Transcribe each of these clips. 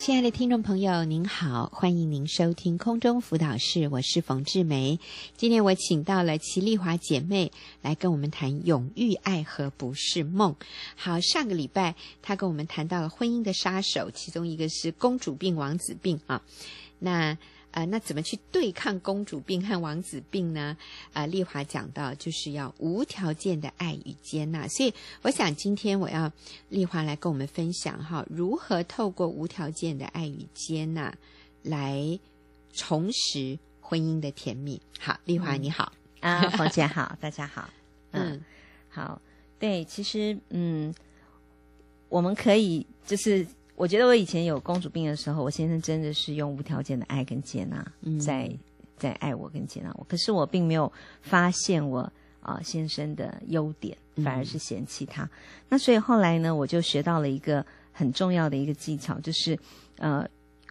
亲爱的听众朋友，您好，欢迎您收听空中辅导室，我是冯志梅。今天我请到了齐丽华姐妹来跟我们谈永浴爱和不是梦。好，上个礼拜她跟我们谈到了婚姻的杀手，其中一个是公主病、王子病啊。那呃，那怎么去对抗公主病和王子病呢？呃，丽华讲到就是要无条件的爱与接纳，所以我想今天我要丽华来跟我们分享哈，如何透过无条件的爱与接纳来重拾婚姻的甜蜜。好，丽华你好，啊，冯姐好，大家好，嗯，嗯好，对，其实嗯，我们可以就是。我觉得我以前有公主病的时候，我先生真的是用无条件的爱跟接纳，嗯、在在爱我跟接纳我。可是我并没有发现我啊、呃、先生的优点，反而是嫌弃他。嗯、那所以后来呢，我就学到了一个很重要的一个技巧，就是呃。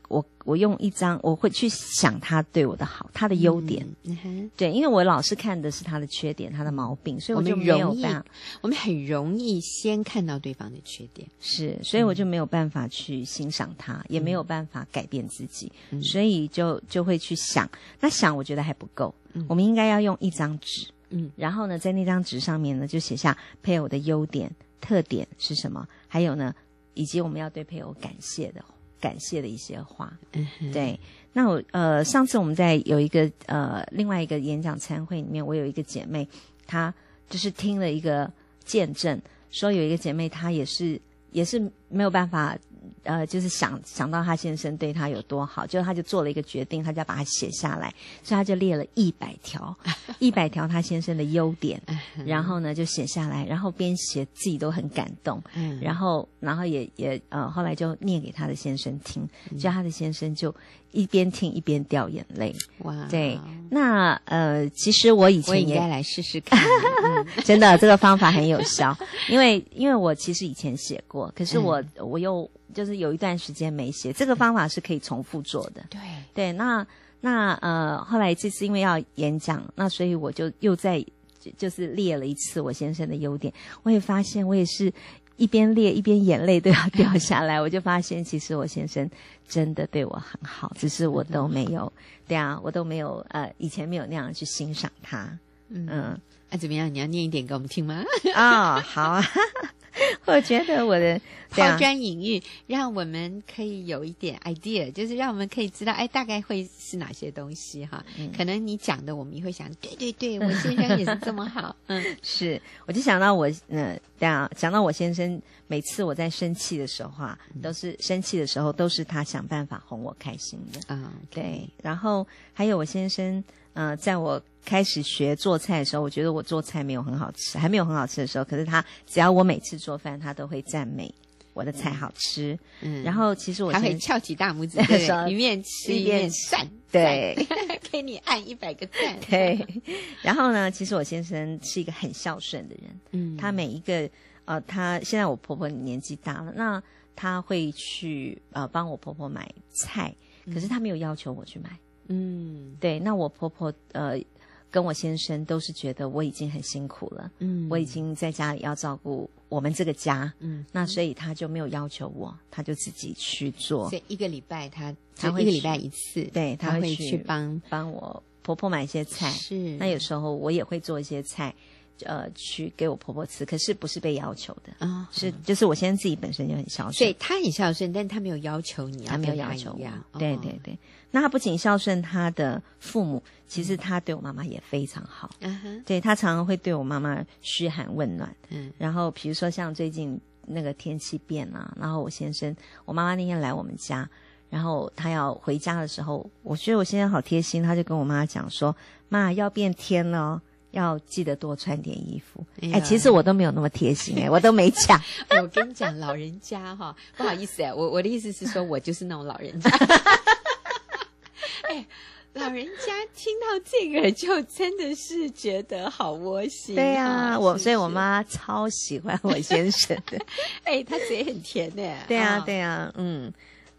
我我用一张，我会去想他对我的好，他的优点，嗯嗯、对，因为我老是看的是他的缺点，他的毛病，所以我就没有办法，我们很容易先看到对方的缺点，是，所以我就没有办法去欣赏他，嗯、也没有办法改变自己，嗯、所以就就会去想，那想我觉得还不够，嗯、我们应该要用一张纸，嗯，然后呢，在那张纸上面呢，就写下配偶的优点、特点是什么，还有呢，以及我们要对配偶感谢的。感谢的一些话，嗯、哼对。那我呃，上次我们在有一个呃另外一个演讲参会里面，我有一个姐妹，她就是听了一个见证，说有一个姐妹她也是也是没有办法。呃，就是想想到他先生对他有多好，就他就做了一个决定，他就要把它写下来，所以他就列了一百条，一百条他先生的优点，然后呢就写下来，然后边写自己都很感动，嗯然后然后也也呃后来就念给他的先生听，就他的先生就一边听一边掉眼泪。哇，对，那呃其实我以前也应该来试试看，真的这个方法很有效，因为因为我其实以前写过，可是我我又。就是有一段时间没写，这个方法是可以重复做的。对对，那那呃，后来这次因为要演讲，那所以我就又再就，就是列了一次我先生的优点。我也发现，我也是一边列一边眼泪都要掉下来。我就发现，其实我先生真的对我很好，只是我都没有，对啊，我都没有呃，以前没有那样去欣赏他。嗯，那、嗯啊、怎么样？你要念一点给我们听吗？啊、哦，好啊。我觉得我的抛砖引玉，让我们可以有一点 idea，就是让我们可以知道，哎，大概会是哪些东西哈？嗯、可能你讲的，我们也会想，对对对，我先生也是这么好。嗯，是，我就想到我，嗯，对啊，想到我先生，每次我在生气的时候啊，都是生气的时候，都是他想办法哄我开心的啊。嗯、对，然后还有我先生，嗯、呃，在我。开始学做菜的时候，我觉得我做菜没有很好吃，还没有很好吃的时候，可是他只要我每次做饭，他都会赞美我的菜好吃。嗯，然后其实我还会翘起大拇指，对，一面吃一面赞，对，给你按一百个赞。对，然后呢，其实我先生是一个很孝顺的人，嗯，他每一个呃，他现在我婆婆年纪大了，那他会去呃帮我婆婆买菜，可是他没有要求我去买。嗯，对，那我婆婆呃。跟我先生都是觉得我已经很辛苦了，嗯，我已经在家里要照顾我们这个家，嗯，那所以他就没有要求我，他就自己去做。所以一个礼拜他他会一个礼拜一次，对，他会去帮帮我婆婆买一些菜，是。那有时候我也会做一些菜，呃，去给我婆婆吃，可是不是被要求的啊，哦、是就是我先生自己本身就很孝顺，所以他很孝顺，但他没有要求你，他没有要求我，对对对。那他不仅孝顺他的父母，其实他对我妈妈也非常好。嗯哼，对，他常常会对我妈妈嘘寒问暖。嗯，然后比如说像最近那个天气变啊，然后我先生，我妈妈那天来我们家，然后他要回家的时候，我觉得我先生好贴心，他就跟我妈讲说：“妈，要变天了，要记得多穿点衣服。哎呀”哎，其实我都没有那么贴心，哎，我都没讲。我跟你讲，老人家哈，不好意思哎，我我的意思是说我就是那种老人家。哎，老人家听到这个就真的是觉得好窝心。对呀、我所以我妈超喜欢我先生的。哎，他嘴很甜呢。对啊，对啊，嗯，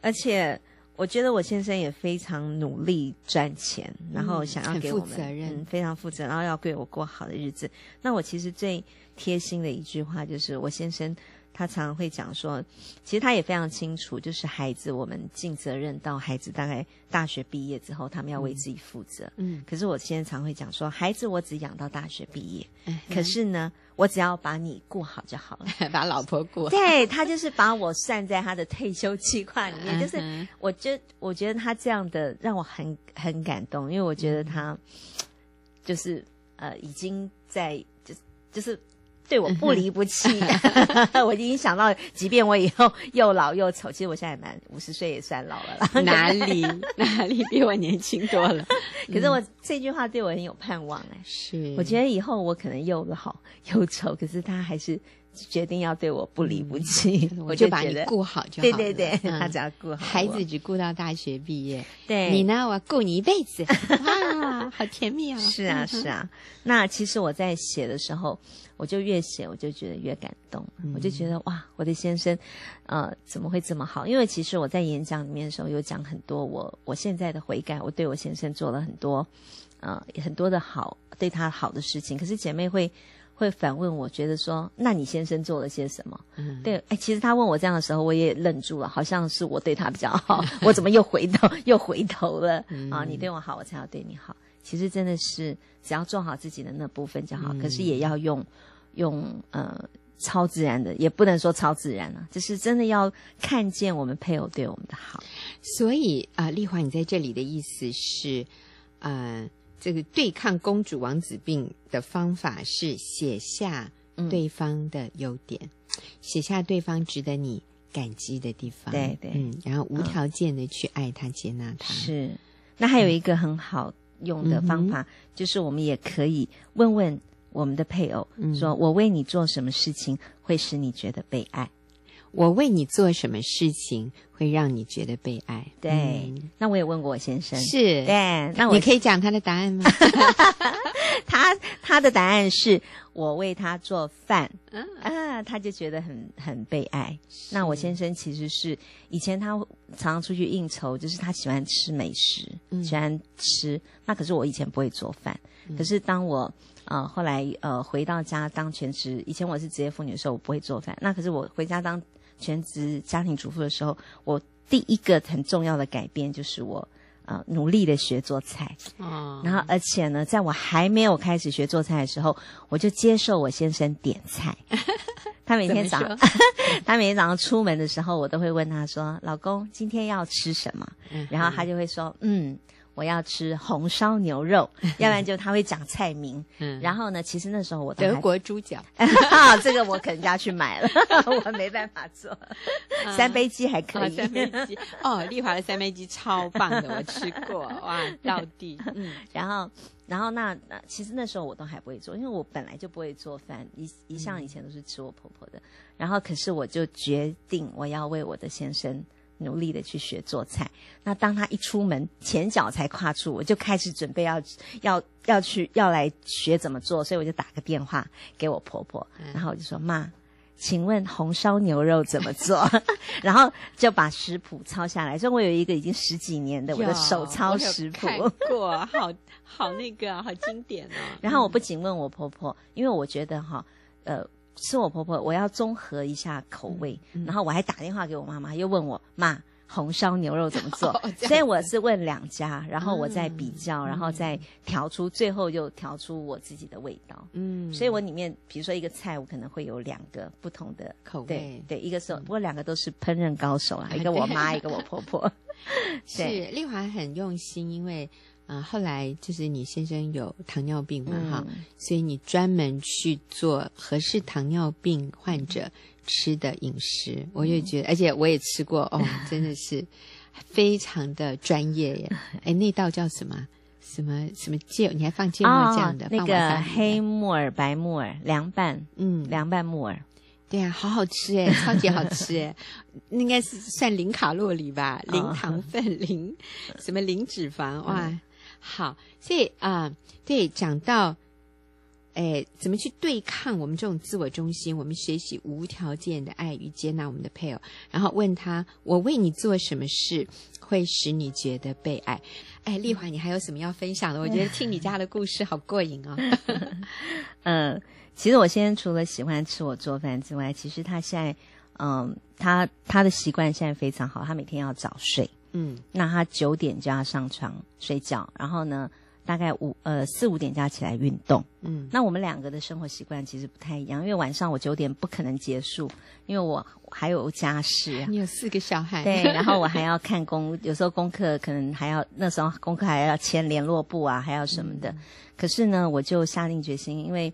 而且我觉得我先生也非常努力赚钱，嗯、然后想要给我们负责任、嗯，非常负责，然后要给我过好的日子。那我其实最贴心的一句话就是，我先生他常常会讲说，其实他也非常清楚，就是孩子，我们尽责任到孩子大概大学毕业之后，他们要为自己负责。嗯，可是我现在常会讲说，孩子我只养到大学毕业，嗯、可是呢，我只要把你顾好就好了，把老婆顾好。对，他就是把我算在他的退休计划里面，就是我觉我觉得他这样的让我很很感动，因为我觉得他就是呃已经在就是就是。对我不离不弃，我已经想到，即便我以后 又老又丑，其实我现在蛮五十岁也算老了啦。哪里哪里比我年轻多了？可是我这句话对我很有盼望哎。是，我觉得以后我可能又老又丑，可是他还是决定要对我不离不弃。我就把你顾好就好。对对对，他只要顾好孩子，只顾到大学毕业。对，你呢？我顾你一辈子。哇，好甜蜜哦！是啊是啊。那其实我在写的时候。我就越写，我就觉得越感动。嗯、我就觉得哇，我的先生，呃，怎么会这么好？因为其实我在演讲里面的时候有讲很多我我现在的悔改，我对我先生做了很多，呃，很多的好，对他好的事情。可是姐妹会会反问我，觉得说，那你先生做了些什么？嗯，对，哎，其实他问我这样的时候，我也愣住了，好像是我对他比较好，我怎么又回头又回头了？嗯、啊，你对我好，我才要对你好。其实真的是只要做好自己的那部分就好，嗯、可是也要用。用呃超自然的，也不能说超自然了，就是真的要看见我们配偶对我们的好。所以啊，丽华，你在这里的意思是，呃，这个对抗公主王子病的方法是写下对方的优点，嗯、写下对方值得你感激的地方，对对，嗯，然后无条件的去爱他、嗯、接纳他。是，那还有一个很好用的方法，嗯、就是我们也可以问问。我们的配偶说：“我为你做什么事情会使你觉得被爱？我为你做什么事情会让你觉得被爱？”对，那我也问过我先生，是对，那我你可以讲他的答案吗？他他的答案是我为他做饭，啊，他就觉得很很被爱。那我先生其实是以前他常常出去应酬，就是他喜欢吃美食，喜欢吃。那可是我以前不会做饭，可是当我。啊、呃，后来呃回到家当全职，以前我是职业妇女的时候，我不会做饭。那可是我回家当全职家庭主妇的时候，我第一个很重要的改变就是我呃努力的学做菜。哦。然后而且呢，在我还没有开始学做菜的时候，我就接受我先生点菜。他每天早上，他每天早上出门的时候，我都会问他说：“老公，今天要吃什么？”嗯、然后他就会说：“嗯。”我要吃红烧牛肉，要不然就他会讲菜名。嗯，然后呢，其实那时候我都德国猪脚啊，这个我可能要去买了，我没办法做。三杯鸡还可以，三杯鸡哦，丽华的三杯鸡超棒的，我吃过哇，到底。嗯，然后，然后那那其实那时候我都还不会做，因为我本来就不会做饭，一一向以前都是吃我婆婆的。然后，可是我就决定我要为我的先生。努力的去学做菜。那当他一出门，前脚才跨出，我就开始准备要要要去要来学怎么做。所以我就打个电话给我婆婆，然后我就说：“妈，请问红烧牛肉怎么做？” 然后就把食谱抄下来。所以我有一个已经十几年的我的手抄食谱，看过，好好那个，好经典哦。然后我不仅问我婆婆，因为我觉得哈，呃。是我婆婆，我要综合一下口味，嗯嗯、然后我还打电话给我妈妈，又问我妈红烧牛肉怎么做，哦、所以我是问两家，然后我再比较，嗯、然后再调出，嗯、最后又调出我自己的味道。嗯，所以我里面比如说一个菜，我可能会有两个不同的口味，对，对，一个是，不过两个都是烹饪高手啊，嗯、一个我妈，一个我婆婆。是丽华很用心，因为。啊，后来就是你先生有糖尿病嘛，哈、嗯，所以你专门去做合适糖尿病患者吃的饮食，嗯、我也觉得，而且我也吃过，哦，真的是 非常的专业耶。哎，那道叫什么？什么什么芥？你还放芥末酱的？哦、那个黑木耳、白木耳凉拌，嗯，凉拌木耳，对啊，好好吃哎，超级好吃哎，应该是算零卡路里吧，零糖分，哦、零什么零脂肪，哇。嗯好，所以啊、呃，对，讲到哎，怎么去对抗我们这种自我中心？我们学习无条件的爱与接纳我们的配偶，然后问他：我为你做什么事会使你觉得被爱？哎，丽华，你还有什么要分享的？我觉得听你家的故事好过瘾哦。嗯，其实我先生除了喜欢吃我做饭之外，其实他现在，嗯，他他的习惯现在非常好，他每天要早睡。嗯，那他九点就要上床睡觉，然后呢，大概五呃四五点就要起来运动。嗯，那我们两个的生活习惯其实不太一样，因为晚上我九点不可能结束，因为我还有家事。你有四个小孩，对，然后我还要看功，有时候功课可能还要那时候功课还要签联络簿啊，还要什么的。嗯、可是呢，我就下定决心，因为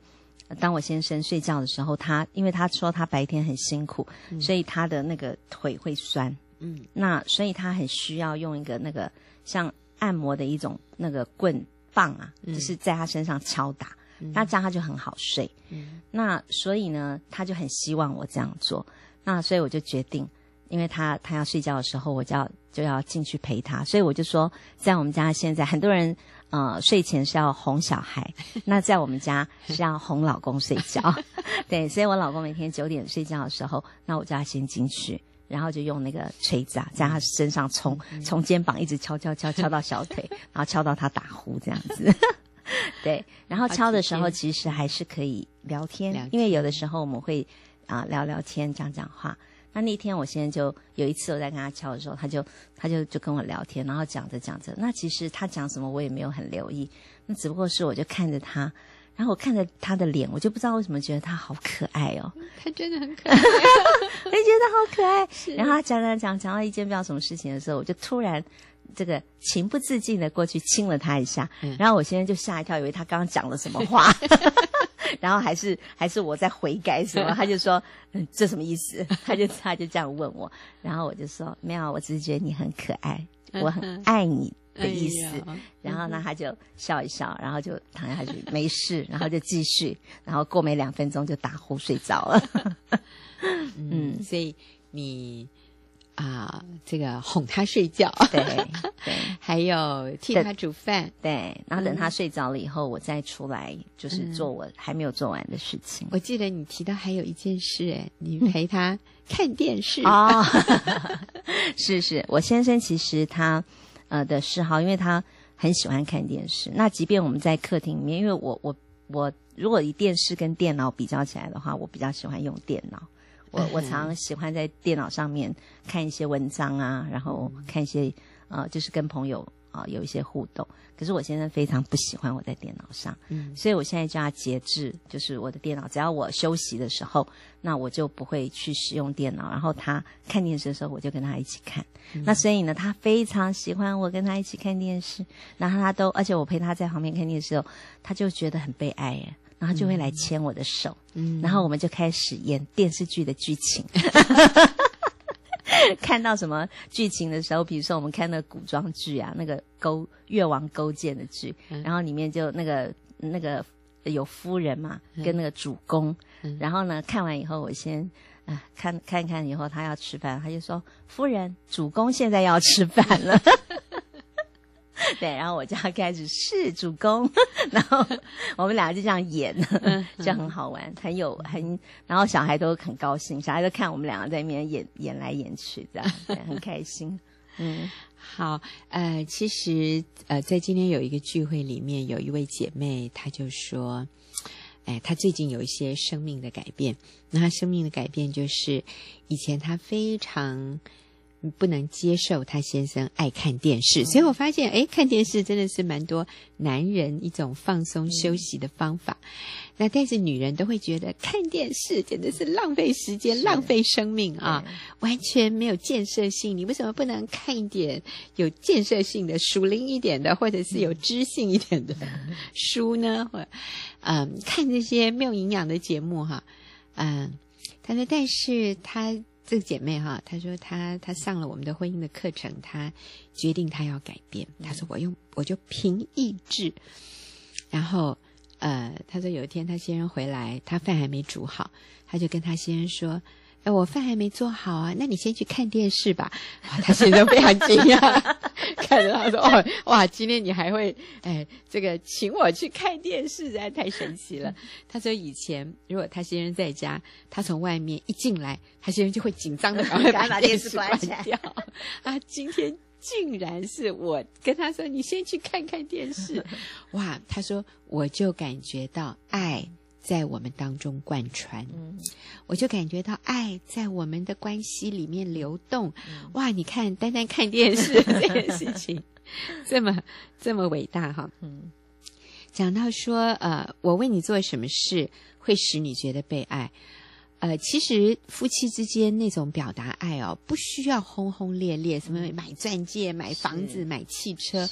当我先生睡觉的时候，他因为他说他白天很辛苦，嗯、所以他的那个腿会酸。嗯，那所以他很需要用一个那个像按摩的一种那个棍棒啊，嗯、就是在他身上敲打，嗯、那这样他就很好睡。嗯，那所以呢，他就很希望我这样做。那所以我就决定，因为他他要睡觉的时候，我就要就要进去陪他。所以我就说，在我们家现在很多人呃睡前是要哄小孩，那在我们家是要哄老公睡觉。对，所以我老公每天九点睡觉的时候，那我就要先进去。然后就用那个锤子啊，在他身上冲，从肩膀一直敲敲敲敲到小腿，然后敲到他打呼这样子。对，然后敲的时候其实还是可以聊天，聊天因为有的时候我们会啊、呃、聊聊天讲讲话。那那天我现在就有一次我在跟他敲的时候，他就他就就跟我聊天，然后讲着讲着，那其实他讲什么我也没有很留意，那只不过是我就看着他。然后我看着他的脸，我就不知道为什么觉得他好可爱哦。他真的很可爱，我 就觉得好可爱。然后他讲讲讲讲到一件不知道什么事情的时候，我就突然这个情不自禁的过去亲了他一下。嗯、然后我现在就吓一跳，以为他刚刚讲了什么话，然后还是还是我在悔改什么？他就说：“嗯，这什么意思？”他就他就这样问我，然后我就说：“没有，我只是觉得你很可爱，我很爱你。”的意思，哎、然后呢，他就笑一笑，然后就躺下去，没事，然后就继续，然后过没两分钟就打呼睡着了。嗯，所以你啊，这个哄他睡觉，对对，还有替他煮饭，对，然后等他睡着了以后，我再出来就是做我还没有做完的事情。我记得你提到还有一件事，哎，你陪他看电视。哦，是是，我先生其实他。呃的嗜好，因为他很喜欢看电视。那即便我们在客厅里面，因为我我我如果以电视跟电脑比较起来的话，我比较喜欢用电脑。我我常常喜欢在电脑上面看一些文章啊，然后看一些呃，就是跟朋友。啊，有一些互动，可是我现在非常不喜欢我在电脑上，嗯，所以我现在就要节制，就是我的电脑，只要我休息的时候，那我就不会去使用电脑，然后他看电视的时候，我就跟他一起看。嗯、那所以呢，他非常喜欢我跟他一起看电视，然后他都，而且我陪他在旁边看电视的时候，他就觉得很悲哀耶，然后就会来牵我的手，嗯，然后我们就开始演电视剧的剧情。看到什么剧情的时候，比如说我们看那个古装剧啊，那个勾越王勾践的剧，嗯、然后里面就那个那个有夫人嘛，嗯、跟那个主公，嗯、然后呢看完以后，我先啊、呃、看看看以后他要吃饭，他就说夫人，主公现在要吃饭了。对，然后我就要开始是主公，然后我们两个就这样演，就很好玩，很有很，然后小孩都很高兴，小孩都看我们两个在那边演演来演去，这样对很开心。嗯，好，呃，其实呃，在今天有一个聚会里面，有一位姐妹，她就说，哎，她最近有一些生命的改变，那她生命的改变就是以前她非常。不能接受他先生爱看电视，所以我发现，哎，看电视真的是蛮多男人一种放松休息的方法。嗯、那但是女人都会觉得看电视简直是浪费时间、浪费生命啊，完全没有建设性。你为什么不能看一点有建设性的、熟龄一点的，或者是有知性一点的书呢？或嗯，看这些没有营养的节目哈，嗯，他说，但是他。这个姐妹哈，她说她她上了我们的婚姻的课程，她决定她要改变。她说我用我就凭意志，然后呃，她说有一天她先生回来，她饭还没煮好，她就跟她先生说：“哎，我饭还没做好啊，那你先去看电视吧。”他先生非常惊讶，看着他说：“哦，哇，今天你还会哎，这个请我去看电视，实在太神奇了。”他说：“以前如果他先生在家，他从外面一进来，他先生就会紧张的 赶快把电视关掉。啊，今天竟然是我跟他说：‘你先去看看电视。’哇，他说我就感觉到爱。”在我们当中贯穿，嗯，我就感觉到爱在我们的关系里面流动。嗯、哇，你看，单单看电视这件事情，这么这么伟大哈。嗯，讲到说，呃，我为你做什么事会使你觉得被爱？呃，其实夫妻之间那种表达爱哦，不需要轰轰烈烈，什么买钻戒、买房子、买汽车。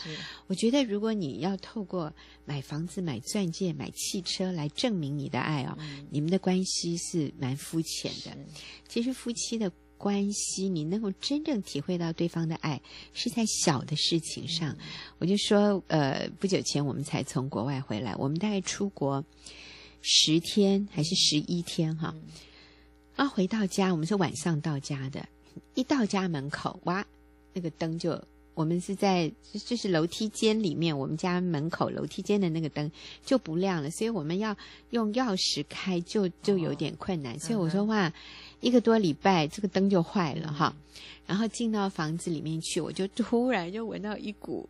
我觉得，如果你要透过买房子、买钻戒、买汽车来证明你的爱哦，嗯、你们的关系是蛮肤浅的。其实夫妻的关系，你能够真正体会到对方的爱，是在小的事情上。嗯、我就说，呃，不久前我们才从国外回来，我们大概出国十天还是十一天哈。嗯啊，回到家，我们是晚上到家的。一到家门口，哇，那个灯就，我们是在就是楼梯间里面，我们家门口楼梯间的那个灯就不亮了，所以我们要用钥匙开，就就有点困难。哦、所以我说哇，一个多礼拜这个灯就坏了哈。然后进到房子里面去，我就突然就闻到一股。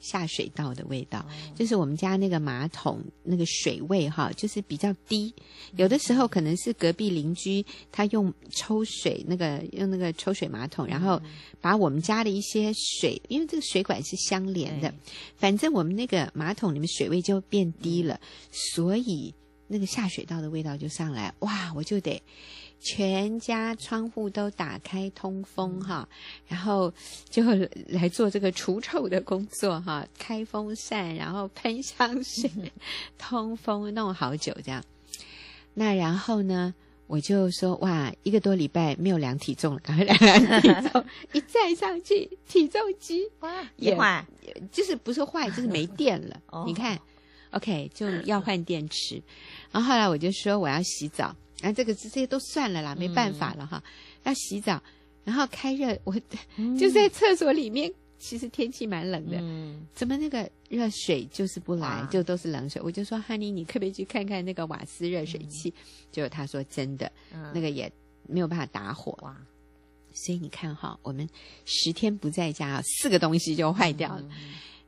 下水道的味道，就是我们家那个马桶那个水位哈，就是比较低。有的时候可能是隔壁邻居他用抽水那个用那个抽水马桶，然后把我们家的一些水，因为这个水管是相连的，反正我们那个马桶里面水位就变低了，所以那个下水道的味道就上来。哇，我就得。全家窗户都打开通风哈，然后就来做这个除臭的工作哈，开风扇，然后喷香水，通风弄好久这样。那然后呢，我就说哇，一个多礼拜没有量体重了，赶快量量体重，一再上去体重机哇也坏，就是不是坏，就是没电了。你看，OK 就要换电池。然后后来我就说我要洗澡。啊，这个这些都算了啦，没办法了哈。嗯、要洗澡，然后开热，我 就在厕所里面。嗯、其实天气蛮冷的，嗯、怎么那个热水就是不来，就都是冷水。我就说，Honey，你可不可以去看看那个瓦斯热水器？结果、嗯、他说真的，嗯、那个也没有办法打火。哇所以你看哈，我们十天不在家，四个东西就坏掉了。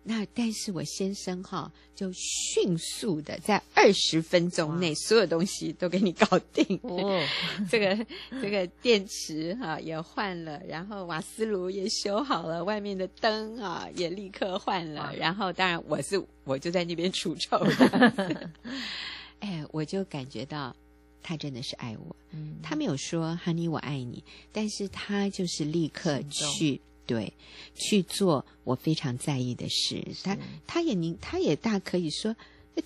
嗯那但是我先生哈，就迅速的在二十分钟内，所有东西都给你搞定。哦，这个这个电池哈也换了，然后瓦斯炉也修好了，外面的灯啊也立刻换了。然后当然我是我就在那边除臭的。哎，我就感觉到他真的是爱我。嗯，他没有说 “Honey，我爱你”，但是他就是立刻去。对，去做我非常在意的事。他他也您他也大可以说，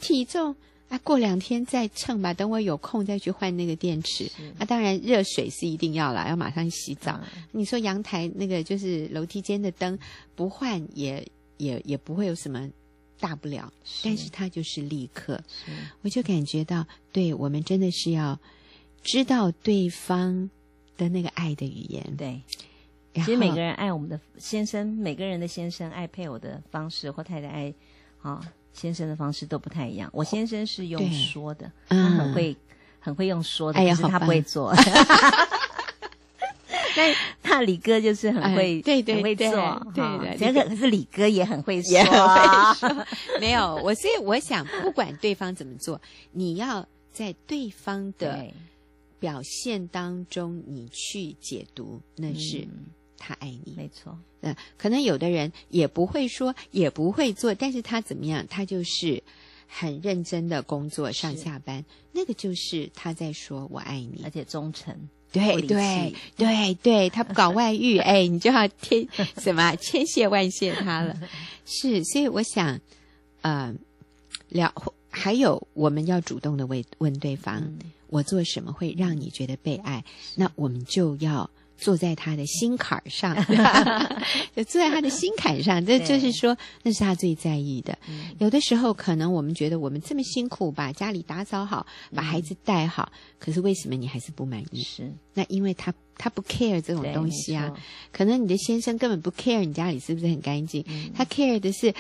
体重啊，过两天再称吧。等我有空再去换那个电池。那、啊、当然热水是一定要了，要马上洗澡。嗯、你说阳台那个就是楼梯间的灯不换也也也不会有什么大不了。但是他就是立刻，我就感觉到，对我们真的是要知道对方的那个爱的语言。对。其实每个人爱我们的先生，每个人的先生爱配偶的方式，或太太爱啊先生的方式都不太一样。我先生是用说的，对他很会、嗯、很会用说的，但是他不会做。那那李哥就是很会，对对，很会做，对对。这个可是李哥也很会说，也很会说。没有，我所以我想，不管对方怎么做，你要在对方的表现当中，你去解读，那是。嗯他爱你，没错。嗯，可能有的人也不会说，也不会做，但是他怎么样？他就是很认真的工作，上下班，那个就是他在说我爱你，而且忠诚。对对对对，他不搞外遇，哎，你就要天 什么千谢万谢他了。是，所以我想，呃，聊还有我们要主动的问问对方，嗯、我做什么会让你觉得被爱？那我们就要。坐在他的心坎上，就坐在他的心坎上，这就是说，那是他最在意的。有的时候，可能我们觉得我们这么辛苦，把家里打扫好，把孩子带好，可是为什么你还是不满意？是那因为他他不 care 这种东西啊，可能你的先生根本不 care 你家里是不是很干净，他 care 的是。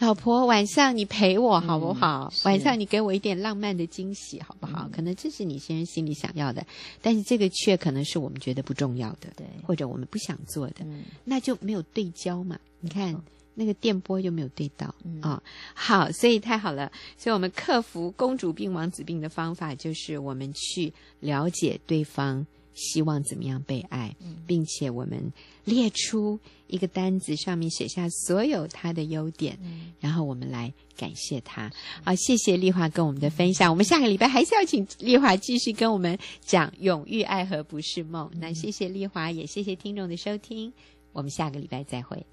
老婆，晚上你陪我好不好？嗯、晚上你给我一点浪漫的惊喜好不好？嗯、可能这是你先生心里想要的，但是这个却可能是我们觉得不重要的，对，或者我们不想做的，嗯、那就没有对焦嘛。你看、嗯、那个电波又没有对到啊、嗯哦。好，所以太好了。所以我们克服公主病、王子病的方法，就是我们去了解对方。希望怎么样被爱，并且我们列出一个单子，上面写下所有他的优点，然后我们来感谢他。好，谢谢丽华跟我们的分享。我们下个礼拜还是要请丽华继续跟我们讲永浴爱河不是梦。那谢谢丽华，也谢谢听众的收听。我们下个礼拜再会。